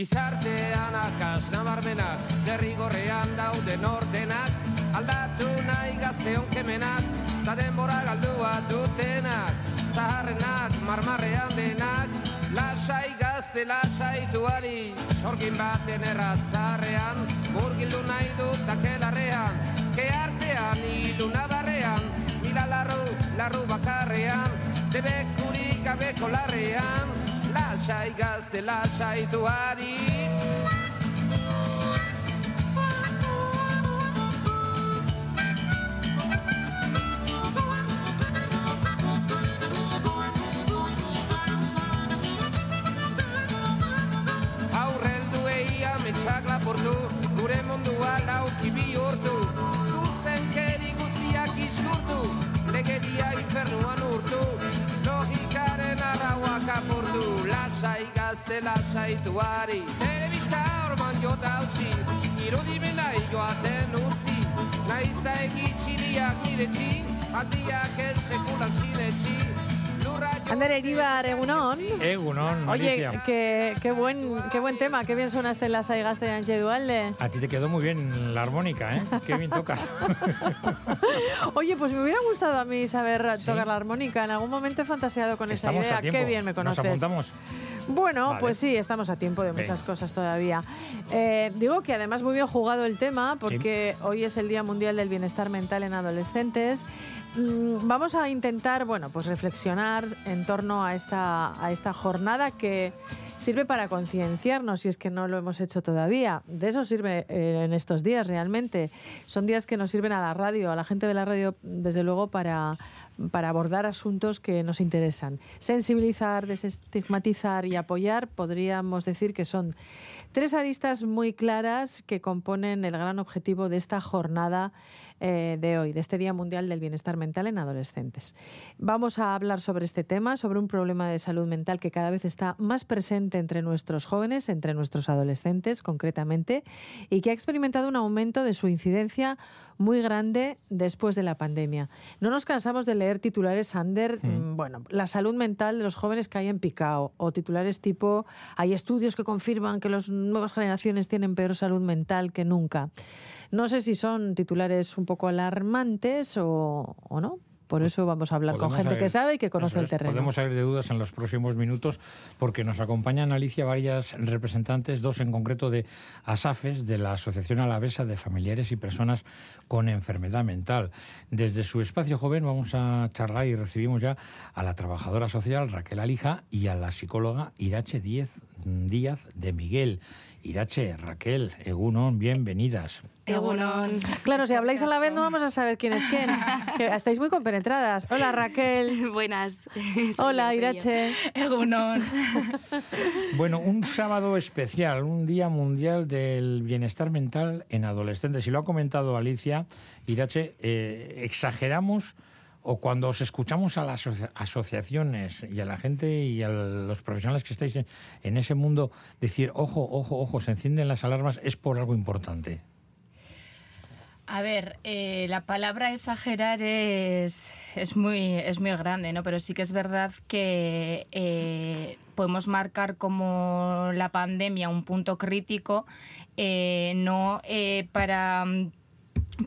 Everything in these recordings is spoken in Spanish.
Gizartean akas nabarmenak, derrigorrean dauden ordenak, aldatu nahi gazte onkemenak, ta denbora galdua dutenak, zaharrenak, marmarrean denak, lasai gazte lasai duari, sorgin baten erratzarrean, murgildu nahi dut akelarrean, ke artean hilu nabarrean, mila larru, larru bakarrean, debekurik abeko larrean, lasai gazte lasai duari Aurreldu egi ametsak laportu Gure mundua lauki bihurtu. Zuzenkeri guziak izkurtu Legeria infernuan urtu. Logikaren arauak apurtu. Lasai gazte lasai duari. Telebista orman jota utzi, irudimena joaten utzi, naizta egitxiliak nire txi, handiak ez sekulan txinetxi, jo- Ander Eribar, egunon. Egunon, Oye, qué, qué buen, qué buen tema, qué bien suena este Las Aigas de Anche Dualde. A ti te quedó muy bien la armónica, ¿eh? Qué bien tocas. Oye, pues me hubiera gustado a mí saber tocar la armónica. En algún momento he fantaseado con Estamos esa idea. Qué bien me conoces. Nos apuntamos. Bueno, Vale. pues sí, estamos a tiempo de muchas cosas todavía. Eh, digo que además muy bien jugado el tema, porque hoy es el Día Mundial del Bienestar Mental en Adolescentes. Mm, Vamos a intentar, bueno, pues reflexionar en torno a esta, a esta jornada que sirve para concienciarnos, si es que no lo hemos hecho todavía. De eso sirve eh, en estos días realmente. Son días que nos sirven a la radio, a la gente de la radio, desde luego, para, para abordar asuntos que nos interesan. Sensibilizar, desestigmatizar y apoyar, podríamos decir que son tres aristas muy claras que componen el gran objetivo de esta jornada eh, de hoy, de este Día Mundial del Bienestar Mental en Adolescentes. Vamos a hablar sobre este tema, sobre un problema de salud mental que cada vez está más presente entre nuestros jóvenes, entre nuestros adolescentes concretamente, y que ha experimentado un aumento de su incidencia muy grande después de la pandemia. No nos cansamos de leer titulares, Ander, mm, bueno, la salud mental de los jóvenes cae en picado, o titulares tipo, hay estudios que confirman que las nuevas generaciones tienen peor salud mental que nunca. No sé si son titulares un poco alarmantes o, o no. Por eso vamos a hablar con gente que salir- sabe y que conoce eso el es, terreno. Podemos salir de dudas en los próximos minutos porque nos acompañan Alicia varias representantes, dos en concreto de ASAFES, de la Asociación Alavesa de Familiares y Personas con Enfermedad Mental. Desde su espacio joven vamos a charlar y recibimos ya a la trabajadora social Raquel Alija y a la psicóloga Irache Díez, Díaz de Miguel. Irache, Raquel, Egunon, bienvenidas. Egunon. Claro, si habláis a la vez no vamos a saber quién es quién. Que estáis muy compenetradas. Hola Raquel. Buenas. Hola yo, Irache. yo. Egunon. Bueno, un sábado especial, un Día Mundial del Bienestar Mental en Adolescentes. Y lo ha comentado Alicia Irache, eh, exageramos o cuando os escuchamos a las asocia- asociaciones y a la gente y a los profesionales que estáis en, en ese mundo decir, ojo, ojo, ojo, se encienden las alarmas, es por algo importante. A ver, eh, la palabra exagerar es, es, muy, es muy grande, ¿no? Pero sí que es verdad que eh, podemos marcar como la pandemia un punto crítico, eh, no eh, para mm,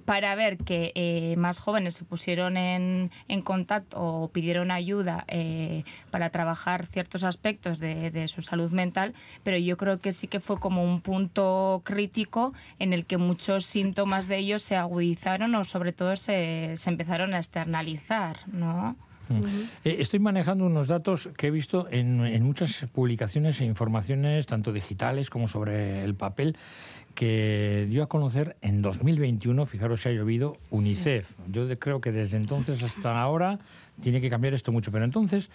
para ver que eh, más jóvenes se pusieron en, en contacto o pidieron ayuda eh, para trabajar ciertos aspectos de, de su salud mental, pero yo creo que sí que fue como un punto crítico en el que muchos síntomas de ellos se agudizaron o sobre todo se, se empezaron a externalizar, ¿no? Eh, estoy manejando unos datos que he visto en, en muchas publicaciones e informaciones, tanto digitales como sobre el papel, que dio a conocer en 2021, fijaros si ha llovido, UNICEF. Yo creo que desde entonces hasta ahora tiene que cambiar esto mucho, pero entonces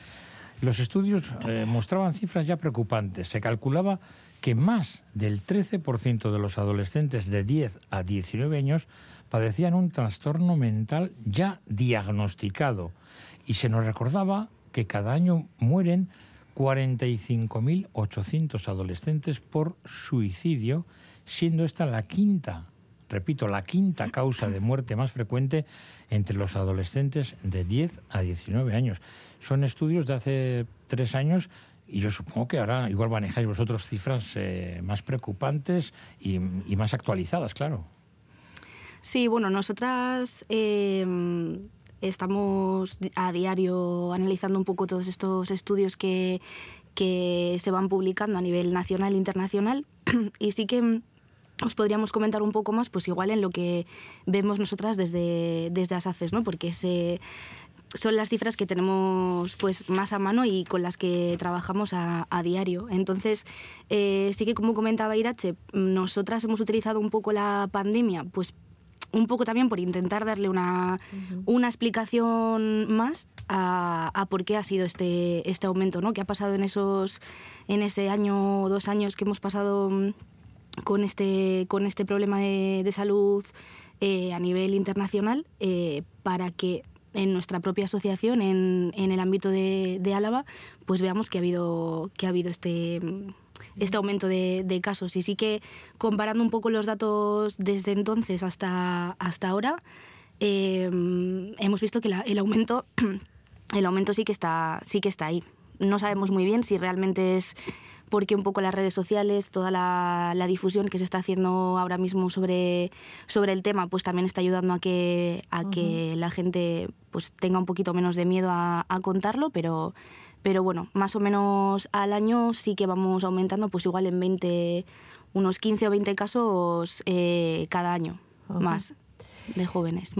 los estudios eh, mostraban cifras ya preocupantes. Se calculaba que más del 13% de los adolescentes de 10 a 19 años padecían un trastorno mental ya diagnosticado. Y se nos recordaba que cada año mueren 45.800 adolescentes por suicidio, siendo esta la quinta, repito, la quinta causa de muerte más frecuente entre los adolescentes de 10 a 19 años. Son estudios de hace tres años y yo supongo que ahora igual manejáis vosotros cifras eh, más preocupantes y, más actualizadas, claro. Sí, bueno, nosotras eh, estamos a diario analizando un poco todos estos estudios que, que se van publicando a nivel nacional e internacional y sí que os podríamos comentar un poco más, pues igual en lo que vemos nosotras desde, desde ASAFES, ¿no? porque son las cifras que tenemos pues más a mano y con las que trabajamos a, diario. Entonces, eh, sí que como comentaba Irache, nosotras hemos utilizado un poco la pandemia, pues un poco también por intentar darle una, una explicación más a, a, por qué ha sido este, este aumento, ¿no? ¿Qué ha pasado en, esos, en ese año o dos años que hemos pasado mm, con este, con este problema de, de salud eh, a nivel internacional eh, para que en nuestra propia asociación, en, en el ámbito de, de, Álava, pues veamos que ha habido, que ha habido este, este aumento de, de, casos. Y sí que comparando un poco los datos desde entonces hasta, hasta ahora, eh, hemos visto que la, el, aumento, el aumento sí que, está, sí que está ahí. No sabemos muy bien si realmente es porque un poco las redes sociales, toda la, la, difusión que se está haciendo ahora mismo sobre, sobre el tema, pues también está ayudando a que, a uh -huh. que la gente pues tenga un poquito menos de miedo a, a, contarlo, pero, pero bueno, más o menos al año sí que vamos aumentando, pues igual en 20, unos 15 o 20 casos eh, cada año más de jóvenes.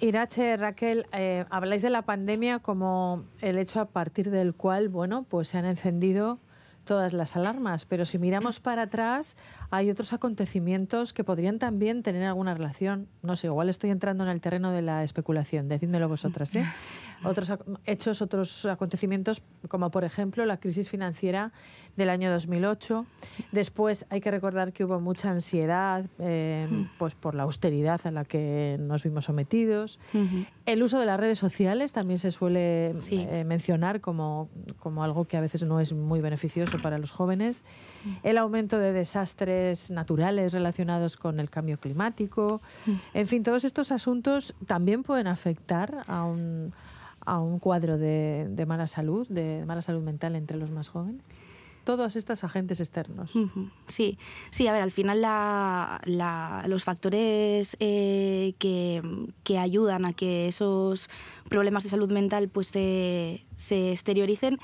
Irache, Raquel, eh, habláis de la pandemia como el hecho a partir del cual, bueno, pues se han encendido todas las alarmas, pero si miramos para atrás hay otros acontecimientos que podrían también tener alguna relación. No sé, igual estoy entrando en el terreno de la especulación, decídmelo vosotras. ¿eh? Otros hechos, otros acontecimientos, como por ejemplo la crisis financiera del año 2008. Después hay que recordar que hubo mucha ansiedad eh, pues por la austeridad a la que nos vimos sometidos. Uh -huh. El uso de las redes sociales también se suele sí. eh, mencionar como, como algo que a veces no es muy beneficioso para los jóvenes. El aumento de desastres naturales relacionados con el cambio climático. En fin, todos estos asuntos también pueden afectar a un, a un cuadro de, mala salud, de mala salud mental entre los más jóvenes todos estos agentes externos. Sí, sí, a ver, al final la, la, los factores eh, que, que, ayudan a que esos problemas de salud mental pues se, se exterioricen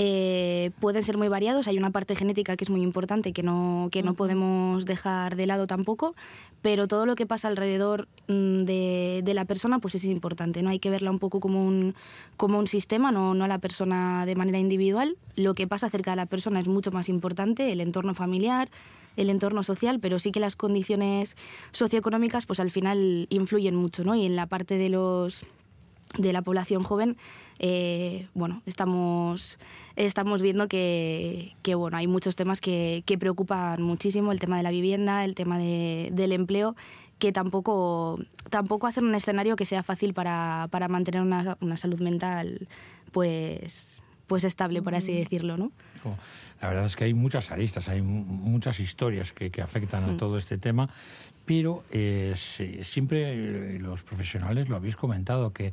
eh, pueden ser muy variados. Hay una parte genética que es muy importante que no, que no podemos dejar de lado tampoco, pero todo lo que pasa alrededor mm, de, de, la persona pues es importante. ¿no? Hay que verla un poco como un, como un sistema, no, no a la persona de manera individual. Lo que pasa cerca de la persona es mucho más importante, el entorno familiar, el entorno social, pero sí que las condiciones socioeconómicas pues al final influyen mucho, ¿no? Y en la parte de los de la población joven, eh, bueno, estamos, estamos viendo que, que, bueno, hay muchos temas que, que, preocupan muchísimo, el tema de la vivienda, el tema de, del empleo, que tampoco, tampoco hacen un escenario que sea fácil para, para mantener una, una, salud mental pues, pues estable, por así decirlo, ¿no? La verdad es que hay muchas aristas, hay muchas historias que, que afectan a todo este tema, pero eh, siempre los profesionales lo habéis comentado, que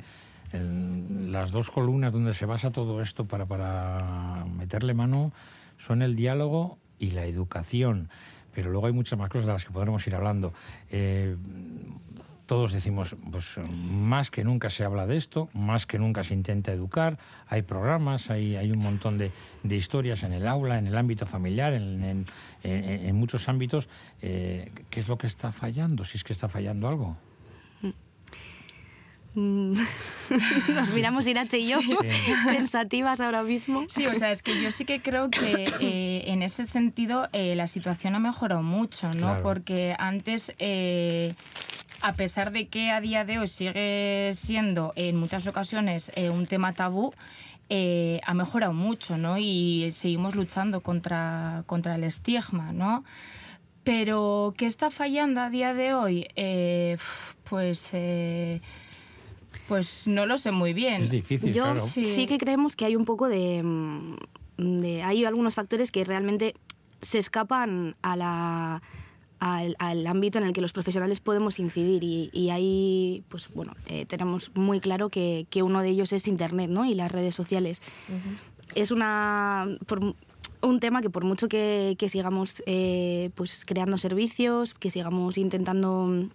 las dos columnas donde se basa todo esto para, para meterle mano son el diálogo y la educación. Pero luego hay muchas más cosas de las que podremos ir hablando. Eh, todos decimos, pues más que nunca se habla de esto, más que nunca se intenta educar, hay programas, hay, hay un montón de, de, historias en el aula, en el ámbito familiar, en, en muchos ámbitos. Eh, ¿Qué es lo que está fallando? Si es que está fallando algo. Nos miramos Irache y yo sí. pensativas ahora mismo. Sí, o sea, es que yo sí que creo que eh, en ese sentido eh, la situación ha mejorado mucho, ¿no? Claro. Porque antes, eh, a pesar de que a día de hoy sigue siendo en muchas ocasiones eh, un tema tabú, eh, ha mejorado mucho, ¿no? Y seguimos luchando contra, contra el estigma, ¿no? Pero, ¿qué está fallando a día de hoy? Eh, pues... Pues no lo sé muy bien. Es difícil, Yo claro. sí. sí que creemos que hay un poco de, de, Hay algunos factores que realmente se escapan a la, al, al, ámbito en el que los profesionales podemos incidir y, y ahí pues bueno eh, tenemos muy claro que, que, uno de ellos es internet ¿no? y las redes sociales uh -huh. es una un tema que por mucho que, sigamos eh, pues creando servicios, que sigamos intentando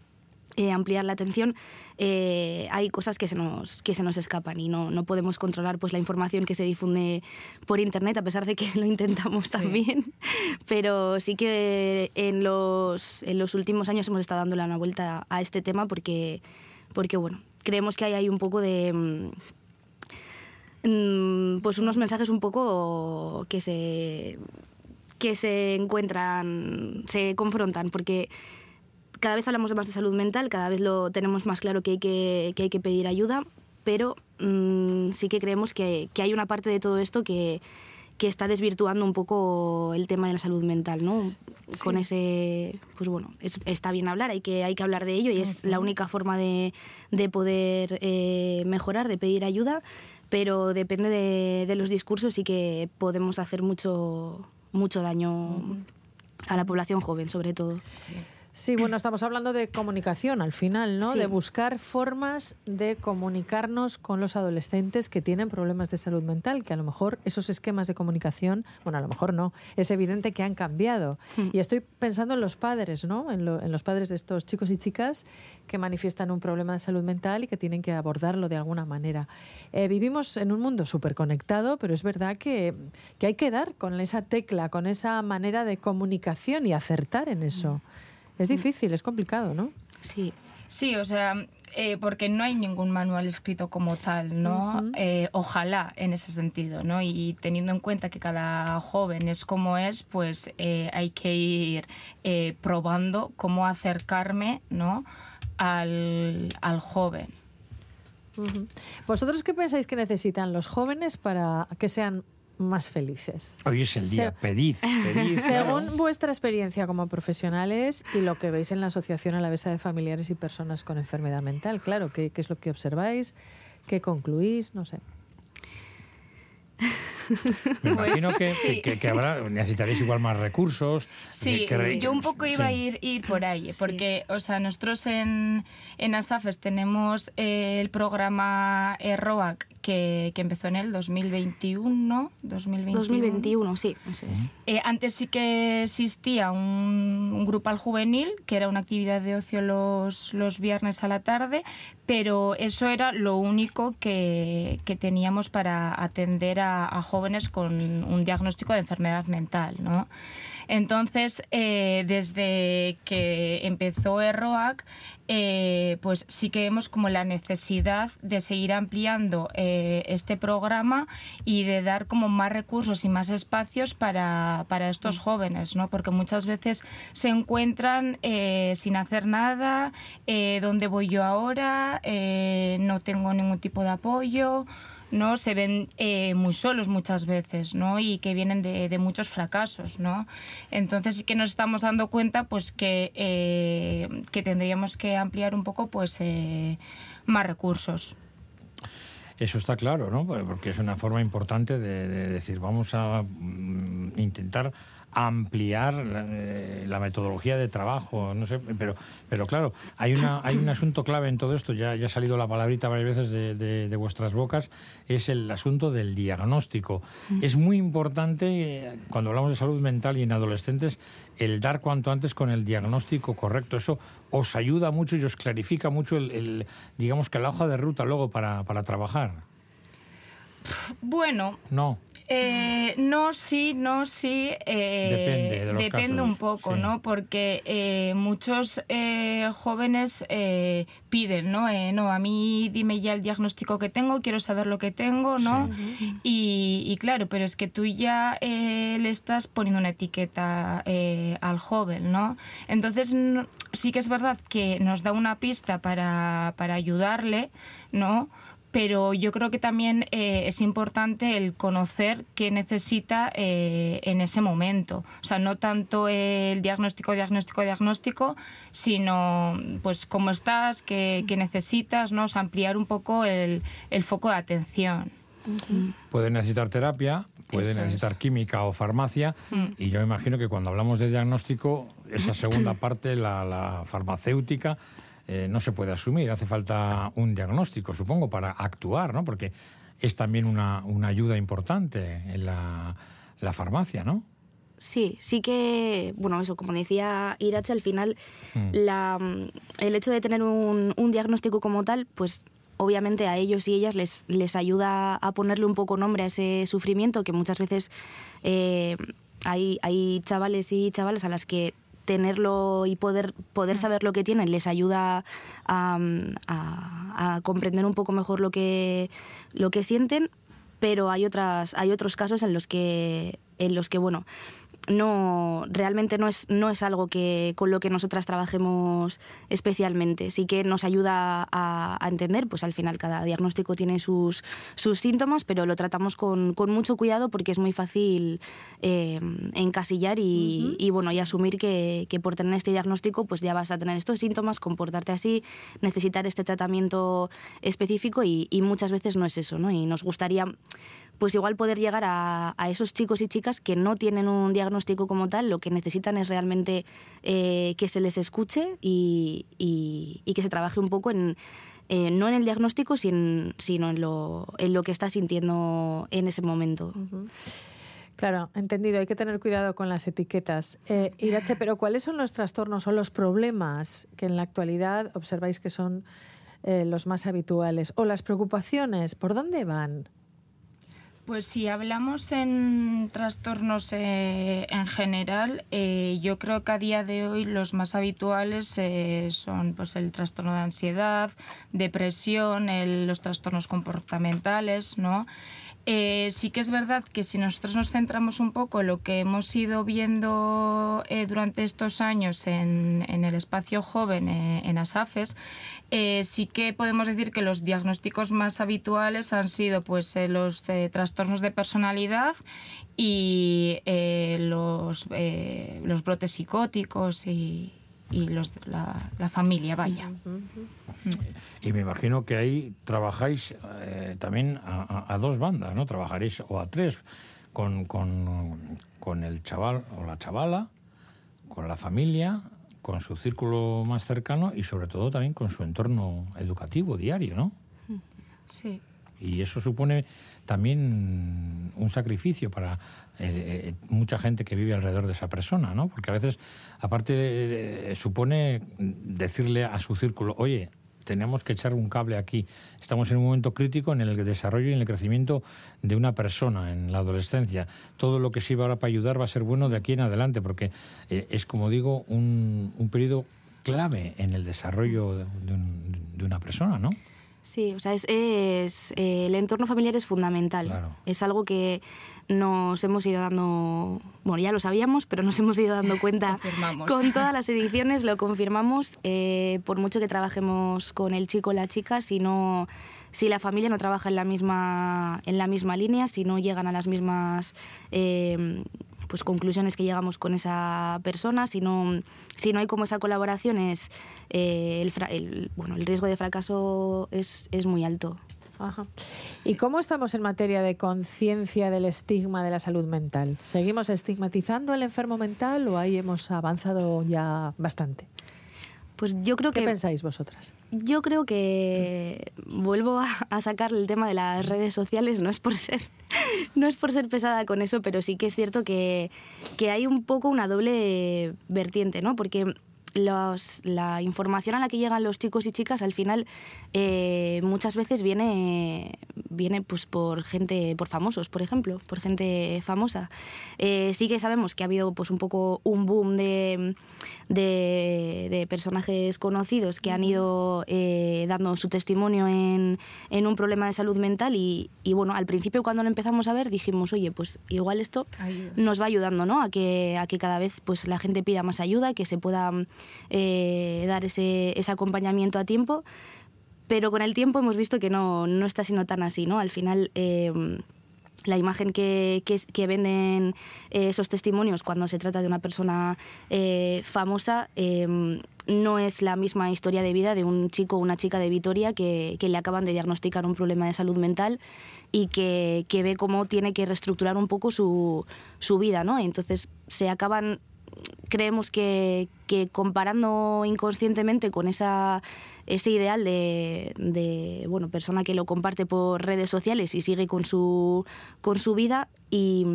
eh, ampliar la atención, eh, hay cosas que se nos, que se nos escapan y no, no, podemos controlar pues, la información que se difunde por Internet, a pesar de que lo intentamos también. Pero sí que en los, en los últimos años hemos estado dándole una vuelta a este tema porque, porque bueno, creemos que hay ahí un poco de mm, Mm, pues unos mensajes un poco que se que se encuentran, se confrontan, porque cada vez hablamos más de salud mental, cada vez lo tenemos más claro que hay que, que hay que pedir ayuda, pero mm, sí que creemos que, que, hay una parte de todo esto que, que, está desvirtuando un poco el tema de la salud mental, ¿no? Con ese, pues bueno, está bien hablar, hay que, hay que hablar de ello y es la única forma de, de poder eh, mejorar, de pedir ayuda pero depende de, los discursos y que podemos hacer mucho, mucho daño a la población joven, sobre todo. Sí. Sí, bueno, estamos hablando de comunicación al final, ¿no? De buscar formas de comunicarnos con los adolescentes que tienen problemas de salud mental, que a lo mejor esos esquemas de comunicación, bueno, a lo mejor no, es evidente que han cambiado. Hmm. Y estoy pensando en los padres, ¿no? En, los padres de estos chicos y chicas que manifiestan un problema de salud mental y que tienen que abordarlo de alguna manera. Eh, vivimos en un mundo súper conectado, pero es verdad que, que, hay que dar con esa tecla, con esa manera de comunicación y acertar en eso. Hmm. Es difícil, es complicado, ¿no? Sí. Sí, o sea, eh, porque no hay ningún manual escrito como tal, ¿no? Eh, ojalá en ese sentido, ¿no? Y teniendo en cuenta que cada joven es como es, pues eh, hay que ir probando cómo acercarme, ¿no? Al, joven. ¿Vosotros qué pensáis que necesitan los jóvenes para que sean más felices. Hoy es el día, pedid, Según vuestra experiencia como profesionales y lo que veis en la Asociación Alavesa de Familiares y Personas con Enfermedad Mental, claro, ¿qué, qué es lo que observáis? ¿Qué concluís? No sé. Me imagino que, que, habrá, necesitaréis igual más recursos. Sí, yo un poco iba a ir, ir por ahí, porque o sea, nosotros en, en ASAFES tenemos el programa ROAC que, que, empezó en el 2021, 2021. 2021, sí, eso es. Eh, antes sí que existía un, un, grupal juvenil, que era una actividad de ocio los, los viernes a la tarde, pero eso era lo único que, que teníamos para atender a, a jóvenes jóvenes con un diagnóstico de enfermedad mental, ¿no? Entonces, eh, desde que empezó EROAC, eh, pues sí que vemos como la necesidad de seguir ampliando eh, este programa y de dar como más recursos y más espacios para, para estos mm. jóvenes, ¿no? Porque muchas veces se encuentran sin hacer nada, ¿dónde voy yo ahora? no tengo ningún tipo de apoyo. ¿No? Se ven eh, muy solos muchas veces, ¿no? Y que vienen de, muchos fracasos, ¿no? Entonces sí que nos estamos dando cuenta, pues, que, eh, que tendríamos que ampliar un poco, pues, eh, más recursos. Eso está claro, ¿no? Porque es una forma importante de, de decir, vamos a mm, intentar ampliar eh, la, metodología de trabajo, no sé, pero, pero claro, hay, una, hay un asunto clave en todo esto, ya, ya ha salido la palabrita varias veces de, de, vuestras bocas, es el asunto del diagnóstico. Mm. Es muy importante, eh, cuando hablamos de salud mental y en adolescentes, el dar cuanto antes con el diagnóstico correcto. Eso os ayuda mucho y os clarifica mucho el, digamos que la hoja de ruta luego para, para trabajar. Bueno. No. Eh, no, sí, no, sí. Eh, depende Depende un poco, ¿no? Porque eh, muchos jóvenes piden, ¿no? no, a mí dime ya el diagnóstico que tengo, quiero saber lo que tengo, ¿no? Y, claro, pero es que tú ya le estás poniendo una etiqueta al joven, ¿no? Entonces, sí que es verdad que nos da una pista para, para ayudarle, ¿no? Pero yo creo que también eh, es importante el conocer qué necesita eh, en ese momento. O sea, no tanto el diagnóstico, diagnóstico, diagnóstico, sino pues cómo estás, qué, necesitas, ¿no? ampliar un poco el, foco de atención. Puede necesitar terapia, puede necesitar química o farmacia, mm. y yo imagino que cuando hablamos de diagnóstico, esa segunda parte, la, la farmacéutica, eh, no se puede asumir. Hace falta un diagnóstico, supongo, para actuar, ¿no? Porque es también una, una ayuda importante en la, la farmacia, ¿no? Sí, sí que, bueno, eso, como decía Irache, al final la, el hecho de tener un, un diagnóstico como tal, pues obviamente a ellos y ellas les, les ayuda a ponerle un poco nombre a ese sufrimiento que muchas veces eh, hay, hay chavales y chavalas a las que tenerlo y poder, poder saber lo que tienen les ayuda a, a- a comprender un poco mejor lo que, lo que sienten, pero hay, otras, hay otros casos en los que, en los que bueno, no realmente no es no es algo que con lo que nosotras trabajemos especialmente. Sí que nos ayuda a, a entender pues al final cada diagnóstico tiene sus sus síntomas pero lo tratamos con, con mucho cuidado porque es muy fácil eh, encasillar y, y, bueno y asumir que, que por tener este diagnóstico pues ya vas a tener estos síntomas comportarte así necesitar este tratamiento específico y, y muchas veces no es eso no y nos gustaría pues igual poder llegar a, esos chicos y chicas que no tienen un diagnóstico como tal, lo que necesitan es realmente eh, que se les escuche y, que se trabaje un poco en, eh, no en el diagnóstico, sino, en, lo, que está sintiendo en ese momento. Claro, entendido. Hay que tener cuidado con las etiquetas. Eh, Irache, pero ¿cuáles son los trastornos o los problemas que en la actualidad observáis que son los más habituales? ¿O las preocupaciones? ¿Por dónde van? Pues si hablamos en trastornos eh, en general, eh, yo creo que a día de hoy los más habituales eh, son pues, el trastorno de ansiedad, depresión, el, los trastornos comportamentales, ¿no? Eh, sí que es verdad que si nosotros nos centramos un poco en lo que hemos ido viendo eh, durante estos años en, en, el espacio joven, eh, en ASAFES, sí que podemos decir que los diagnósticos más habituales han sido pues, los trastornos de personalidad y los, los brotes psicóticos y, y los, la, la, familia, vaya. -huh. Y me imagino que ahí trabajáis eh, también a, a, dos bandas, ¿no? Trabajaréis o a tres, con, con, con, el chaval o la chavala, con la familia, con su círculo más cercano y sobre todo también con su entorno educativo diario, ¿no? Sí. Y eso supone también un sacrificio para eh, mucha gente que vive alrededor de esa persona, ¿no? Porque a veces, aparte, eh, supone decirle a su círculo, oye, tenemos que echar un cable aquí. Estamos en un momento crítico en el desarrollo y en el crecimiento de una persona en la adolescencia. Todo lo que sirva ahora para ayudar va a ser bueno de aquí en adelante, porque eh, es, como digo, un, un periodo clave en el desarrollo de, un, de una persona, ¿no? Sí, o sea, es, es eh, el entorno familiar es fundamental. Claro. Es algo que nos hemos ido dando, bueno, ya lo sabíamos, pero nos hemos ido dando cuenta con todas las ediciones, lo confirmamos. Eh, por mucho que trabajemos con el chico o la chica, si no, si la familia no trabaja en la misma, en la misma línea, si no llegan a las mismas eh, pues conclusiones que llegamos con esa persona, si no, si no hay como esa colaboración, es, eh, el, el, bueno, el riesgo de fracaso es, es muy alto. Ajá. ¿Y cómo estamos en materia de conciencia del estigma de la salud mental? ¿Seguimos estigmatizando al enfermo mental o ahí hemos avanzado ya bastante? Pues yo creo ¿Qué que... pensáis vosotras? Yo creo que vuelvo a, a, sacar el tema de las redes sociales, no es por ser, no es por ser pesada con eso, pero sí que es cierto que, que hay un poco una doble vertiente, ¿no? Porque los, la información a la que llegan los chicos y chicas al final eh, muchas veces viene, viene pues por gente, por famosos, por ejemplo, por gente famosa. Eh, sí que sabemos que ha habido pues un poco un boom de, de, de personajes conocidos que han ido eh, dando su testimonio en, en, un problema de salud mental y, y, bueno, al principio cuando lo empezamos a ver dijimos, oye, pues igual esto nos va ayudando, ¿no? A que, a que cada vez pues la gente pida más ayuda, que se pueda eh, dar ese, ese, acompañamiento a tiempo, pero con el tiempo hemos visto que no, no está siendo tan así, ¿no? Al final... Eh, la imagen que, que, venden eh, esos testimonios cuando se trata de una persona eh, famosa eh, no es la misma historia de vida de un chico o una chica de Vitoria que, que, le acaban de diagnosticar un problema de salud mental y que, que ve cómo tiene que reestructurar un poco su, su vida, ¿no? Entonces se acaban creemos que, que comparando inconscientemente con esa ese ideal de, de, bueno, persona que lo comparte por redes sociales y sigue con su, con su vida y,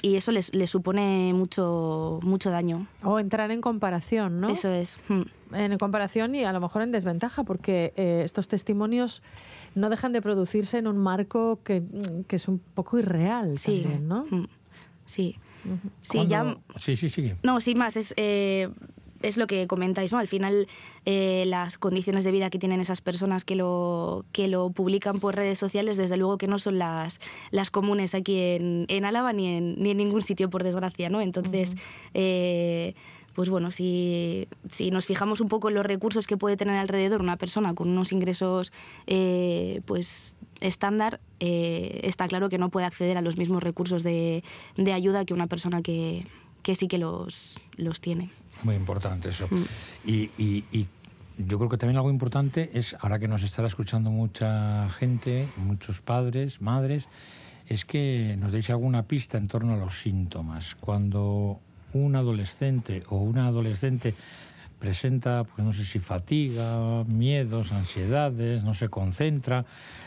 y eso les, les, supone mucho, mucho daño. O entrar en comparación, ¿no? Eso es. Hmm. En comparación y a lo mejor en desventaja, porque eh, estos testimonios no dejan de producirse en un marco que, que es un poco irreal sí. también, ¿no? Hmm. Sí. Sí, ya... Sí, sí, sigue. No, sin más, es... Eh, es lo que comentáis, ¿no? Al final, eh, las condiciones de vida que tienen esas personas que lo, que lo publican por redes sociales, desde luego que no son las, las comunes aquí en, en Álava ni en, ni en ningún sitio, por desgracia, ¿no? Entonces, uh -huh. eh, pues bueno, si, si, nos fijamos un poco en los recursos que puede tener alrededor una persona con unos ingresos, eh, pues estándar, eh, está claro que no puede acceder a los mismos recursos de, de ayuda que una persona que, que sí que los, los tiene. Muy importante eso. Mm. Y, y, y, yo creo que también algo importante es, ahora que nos estará escuchando mucha gente, muchos padres, madres, es que nos deis alguna pista en torno a los síntomas. Cuando un adolescente o una adolescente presenta, pues no sé si fatiga, miedos, ansiedades, no se concentra,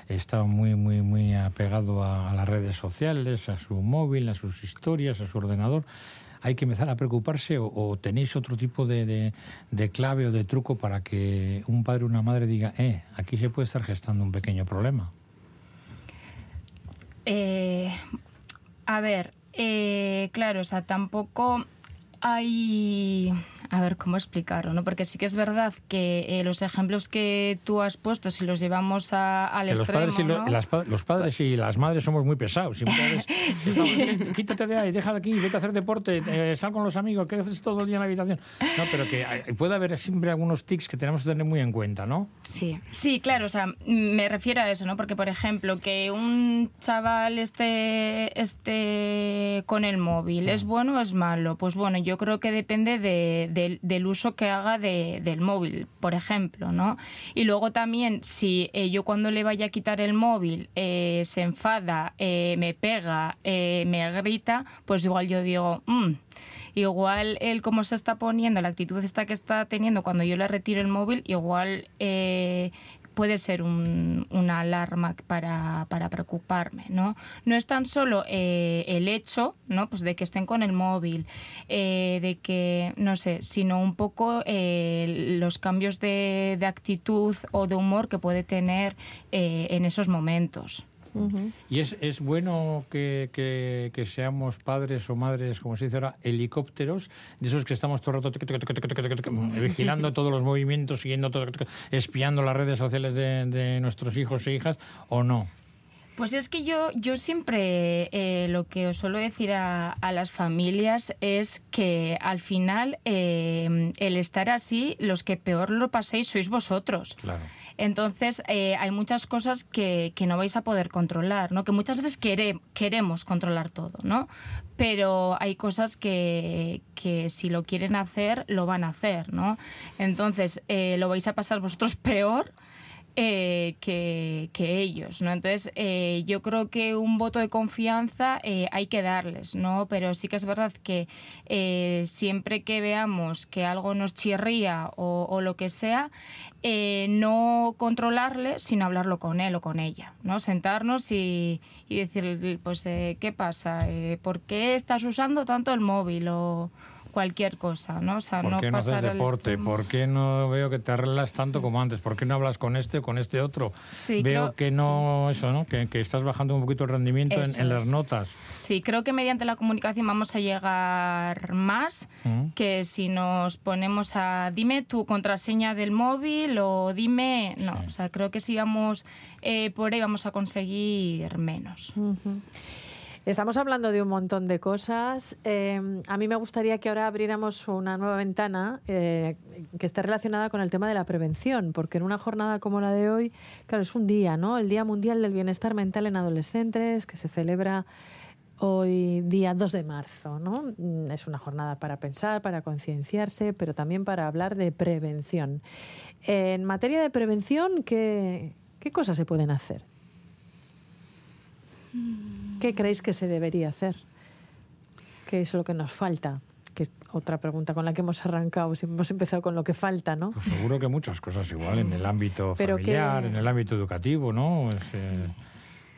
está muy, muy, muy apegado a, las redes sociales, a su móvil, a sus historias, a su ordenador hay que empezar a preocuparse o, o tenéis otro tipo de, de, de, clave o de truco para que un padre o una madre diga, eh, aquí se puede estar gestando un pequeño problema? Eh, a ver, eh, claro, o sea, tampoco hay... A ver, ¿cómo explicarlo? ¿no? Porque sí que es verdad que eh, los ejemplos que tú has puesto, si los llevamos a, al que extremo... Los padres, y, las, los padres y las madres somos muy pesados. Y veces, sí. Quítate de ahí, deja de aquí, vete a hacer deporte, eh, sal con los amigos, ¿qué haces todo el día en la habitación? No, pero que hay, puede haber siempre algunos tics que tenemos que tener muy en cuenta, ¿no? Sí. Sí, claro, o sea, me refiero a eso, ¿no? Porque, por ejemplo, que un chaval esté, esté con el móvil. ¿es bueno o es malo? Pues bueno, yo creo que depende de, de, del uso que haga de, del móvil, por ejemplo, ¿no? Y luego también, si eh, yo cuando le vaya a quitar el móvil eh, se enfada, eh, me pega, eh, me grita, pues igual yo digo, mmm, igual él como se está poniendo, la actitud esta que está teniendo cuando yo le retiro el móvil, igual eh, puede ser un, una alarma para, preocuparme, ¿no? No es tan solo eh, el hecho, ¿no? Pues de que estén con el móvil, de que, no sé, sino un poco los cambios de, actitud o de humor que puede tener en esos momentos. Uh -huh. Y es, es bueno que, que, que, seamos padres o madres, como se dice ahora, helicópteros, de esos que estamos todo el rato vigilando todos los movimientos, siguiendo todo, espiando las redes sociales de, de nuestros hijos e hijas, o no. Pues es que yo, yo siempre eh, lo que os suelo decir a, a, las familias es que al final eh, el estar así, los que peor lo paséis sois vosotros. Claro. Entonces, eh, hay muchas cosas que, que, no vais a poder controlar, ¿no? Que muchas veces quere, queremos controlar todo, ¿no? Pero hay cosas que, que, si lo quieren hacer, lo van a hacer, ¿no? Entonces, eh, lo vais a pasar vosotros peor eh, que, ellos, ¿no? Entonces, eh, yo creo que un voto de confianza eh, hay que darles, ¿no? Pero sí que es verdad que eh, siempre que veamos que algo nos chirría o, lo que sea, eh, no controlarle, sino hablarlo con él o con ella, ¿no? Sentarnos y, y decirle, pues, ¿qué pasa? ¿Por qué estás usando tanto el móvil? O, cualquier cosa, ¿no? O sea, ¿Por no qué no pasar haces deporte? ¿Por qué no veo que te arreglas tanto como antes? ¿Por qué no hablas con este o con este otro? Sí, veo creo... que no, eso, ¿no? Que, que, estás bajando un poquito el rendimiento en, en, las notas. Sí, creo que mediante la comunicación vamos a llegar más ¿Mm? que si nos ponemos a dime tu contraseña del móvil o dime... No, sí. o sea, creo que si vamos eh, por ahí vamos a conseguir menos. Uh -huh. Estamos hablando de un montón de cosas. Eh, a mí me gustaría que ahora abriéramos una nueva ventana eh, que esté relacionada con el tema de la prevención, porque en una jornada como la de hoy, claro, es un día, ¿no? El Día Mundial del Bienestar Mental en Adolescentes, que se celebra hoy día 2 de marzo, ¿no? Es una jornada para pensar, para concienciarse, pero también para hablar de prevención. En materia de prevención, ¿qué, qué cosas se pueden hacer? ¿Qué creéis que se debería hacer? ¿Qué es lo que nos falta? que es otra pregunta con la que hemos arrancado, si hemos empezado con lo que falta, ¿no? Pues seguro que muchas cosas igual en el ámbito familiar, que- en el ámbito educativo, ¿no? Es, eh,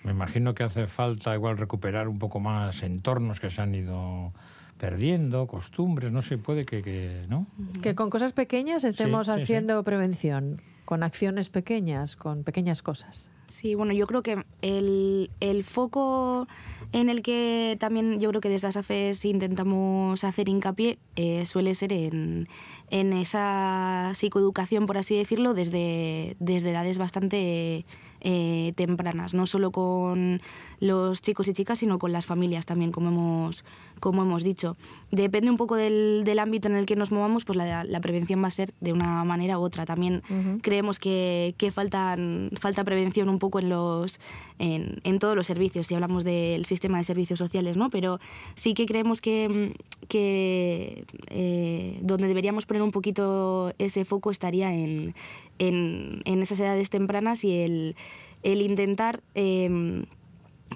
me imagino que hace falta igual recuperar un poco más entornos que se han ido perdiendo, costumbres, no sé, puede que, que ¿no? Que con cosas pequeñas estemos sí, sí. haciendo prevención, con acciones pequeñas, con pequeñas cosas. Sí, bueno, yo creo que el, el foco en el que también yo creo que desde ASAFES intentamos hacer hincapié eh, suele ser en, en esa psicoeducación, por así decirlo, desde, desde edades bastante eh, tempranas, no solo con los chicos y chicas, sino con las familias también, como hemos, como hemos dicho. Depende un poco del, del ámbito en el que nos movamos, pues la, la prevención va a ser de una manera u otra. También creemos que, que faltan, falta prevención un poco en, los, en, en todos los servicios, si hablamos del sistema de servicios sociales, ¿no? Pero sí que creemos que, que eh, donde deberíamos poner un poquito ese foco estaría en, en, en esas edades tempranas y el, el intentar... em,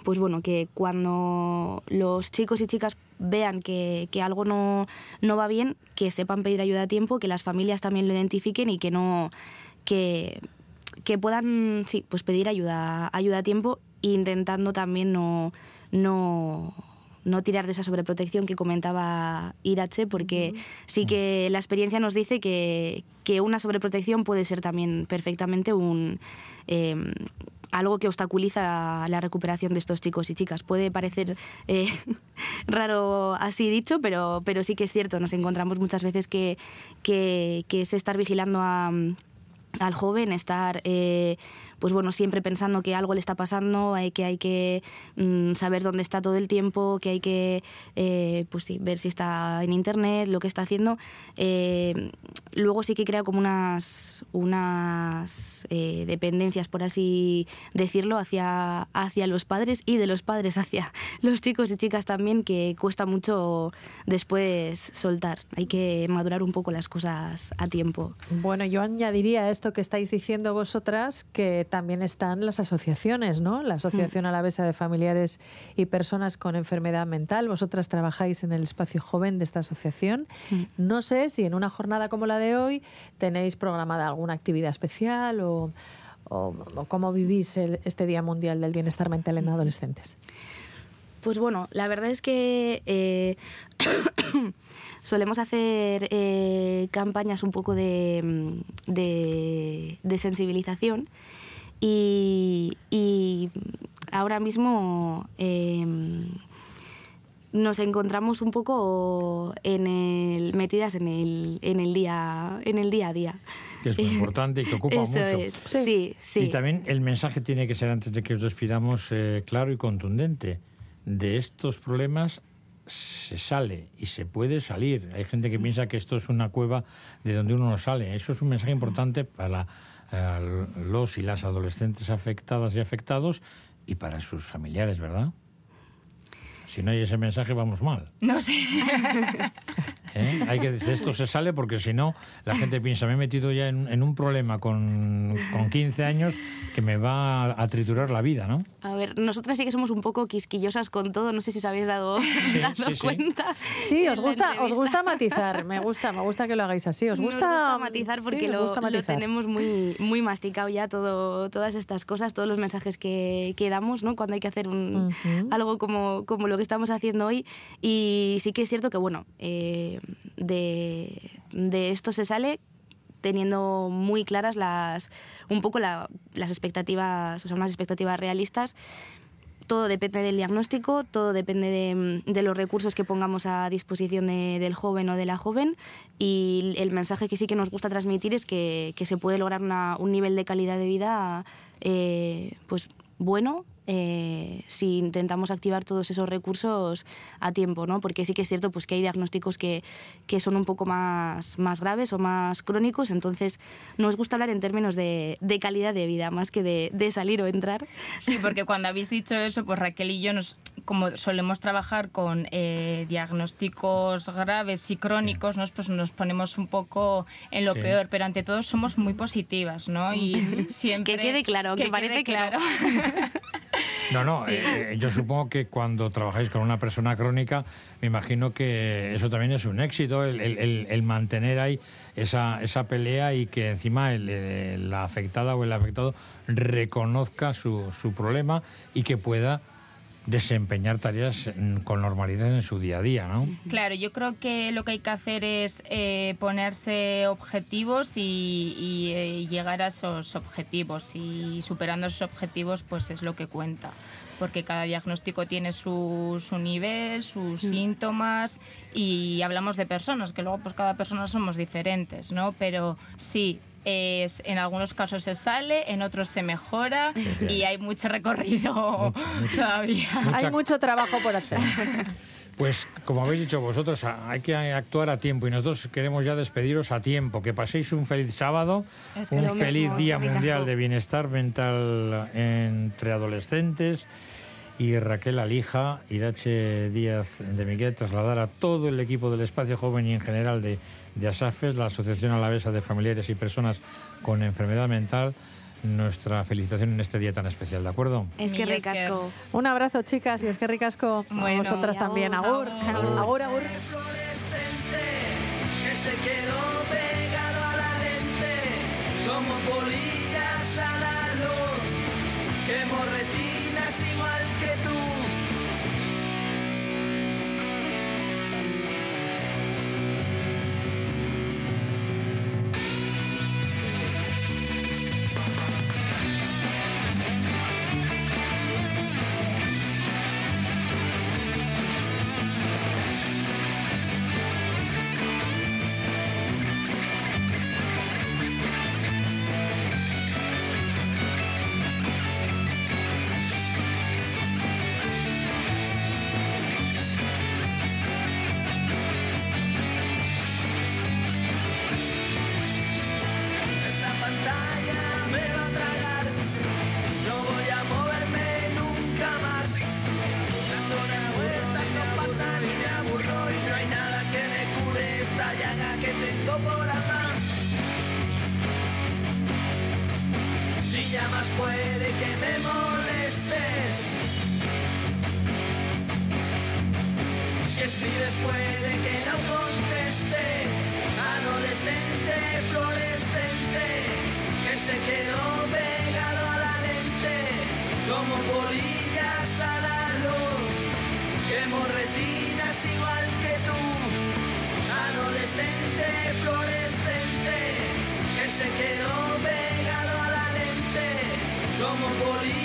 pues bueno, que cuando los chicos y chicas vean que, que algo no, no va bien, que sepan pedir ayuda a tiempo, que las familias también lo identifiquen y que no que, que puedan sí, pues pedir ayuda, ayuda a tiempo, intentando también no, no, no tirar de esa sobreprotección que comentaba Irache, porque sí que la experiencia nos dice que, que una sobreprotección puede ser también perfectamente un eh, algo que obstaculiza la recuperación de estos chicos y chicas. Puede parecer eh, raro así dicho, pero, pero sí que es cierto. Nos encontramos muchas veces que, que, es estar vigilando al joven, estar eh, pues bueno, siempre pensando que algo le está pasando, que hay que mm, saber dónde está todo el tiempo, que hay que eh, pues sí, ver si está en internet, lo que está haciendo. Eh, luego sí que crea como unas unas eh, dependencias, por así decirlo, hacia, hacia los padres y de los padres hacia los chicos y chicas también, que cuesta mucho después soltar. Hay que madurar un poco las cosas a tiempo. Bueno, yo añadiría esto que estáis diciendo vosotras que también están las asociaciones, ¿no? La Asociación Alavesa de Familiares y Personas con Enfermedad Mental. Vosotras trabajáis en el espacio joven de esta asociación. No sé si en una jornada como la de hoy tenéis programada alguna actividad especial o, o- o cómo vivís el- este Día Mundial del Bienestar Mental en Adolescentes. Pues bueno, la verdad es que eh, solemos hacer eh, campañas un poco de, mm, de- de sensibilización y, y ahora mismo eh, nos encontramos un poco en el, metidas en el, en, el día, en el día a día. Que es muy importante y que ocupa Eso mucho. es, sí, sí. Y también el mensaje tiene que ser, antes de que os despidamos, eh, claro y contundente. De estos problemas se sale y se puede salir. Hay gente que piensa que esto es una cueva de donde uno no sale. Eso es un mensaje importante para eh, los y las adolescentes afectadas y afectados y para sus familiares, ¿verdad? Si no hay ese mensaje, vamos mal. No sé. ¿eh? Hay que decir, esto se sale porque si no, la gente piensa, me he metido ya en, en un problema con, con 15 años que me va a, a triturar la vida, ¿no? A ver, nosotras sí que somos un poco quisquillosas con todo, no sé si os habéis dado, dado sí, sí. cuenta. Sí, os gusta, os gusta matizar, me gusta, me gusta que lo hagáis así. ¿Os Nos gusta, matizar porque lo, gusta lo matizar. tenemos muy, muy masticado ya todo, todas estas cosas, todos los mensajes que, que damos, ¿no? Cuando hay que hacer un, algo como, como lo que estamos haciendo hoy. Y sí que es cierto que, bueno, eh, de, de esto se sale teniendo muy claras las un poco la- las expectativas, o sea, unas expectativas realistas todo depende del diagnóstico, todo depende de, de los recursos que pongamos a disposición de- del joven o de la joven y el mensaje que sí que nos gusta transmitir es que, que se puede lograr una- un nivel de calidad de vida eh, pues bueno eh, si intentamos activar todos esos recursos a tiempo, ¿no? Porque sí que es cierto pues, que hay diagnósticos que, que son un poco más, más graves o más crónicos, entonces nos gusta hablar en términos de, de calidad de vida más que de, de salir o entrar. Sí, porque cuando habéis dicho eso, pues Raquel y yo nos, como solemos trabajar con eh, diagnósticos graves y crónicos, ¿no? pues nos ponemos un poco en lo Sí. peor, pero ante todo somos muy positivas, ¿no? Y siempre Que quede claro, que quede parece que no. No, no, eh, yo supongo que cuando trabajáis con una persona crónica, me imagino que eso también es un éxito, el, mantener ahí esa, esa pelea y que encima la afectada o el afectado reconozca su, su problema y que pueda desempeñar tareas con normalidad en su día a día, ¿no? Claro, yo creo que lo que hay que hacer es eh, ponerse objetivos y, eh, llegar a esos objetivos y superando esos objetivos pues es lo que cuenta porque cada diagnóstico tiene su, su nivel, sus mm. síntomas y hablamos de personas, que luego pues cada persona somos diferentes, ¿no? Pero sí, es, en algunos casos se sale, en otros se mejora y hay mucho recorrido todavía. Hay mucho trabajo por hacer. Pues como habéis dicho vosotros, hay que actuar a tiempo y nosotros queremos ya despediros a tiempo. Que paséis un feliz sábado, un feliz Día Mundial de Bienestar Mental entre adolescentes y Raquel Alija, Irache Díaz de Miguel, trasladar a todo el equipo del Espacio Joven y en general de, de ASAFES, la Asociación Alavesa de Familiares y Personas con Enfermedad Mental, nuestra felicitación en este día tan especial, ¿de acuerdo? Es que ricasco. Un abrazo, chicas, y es que ricasco a vosotras también. Agur, agur, agur. Que se quedó pegado a la lente, como como police.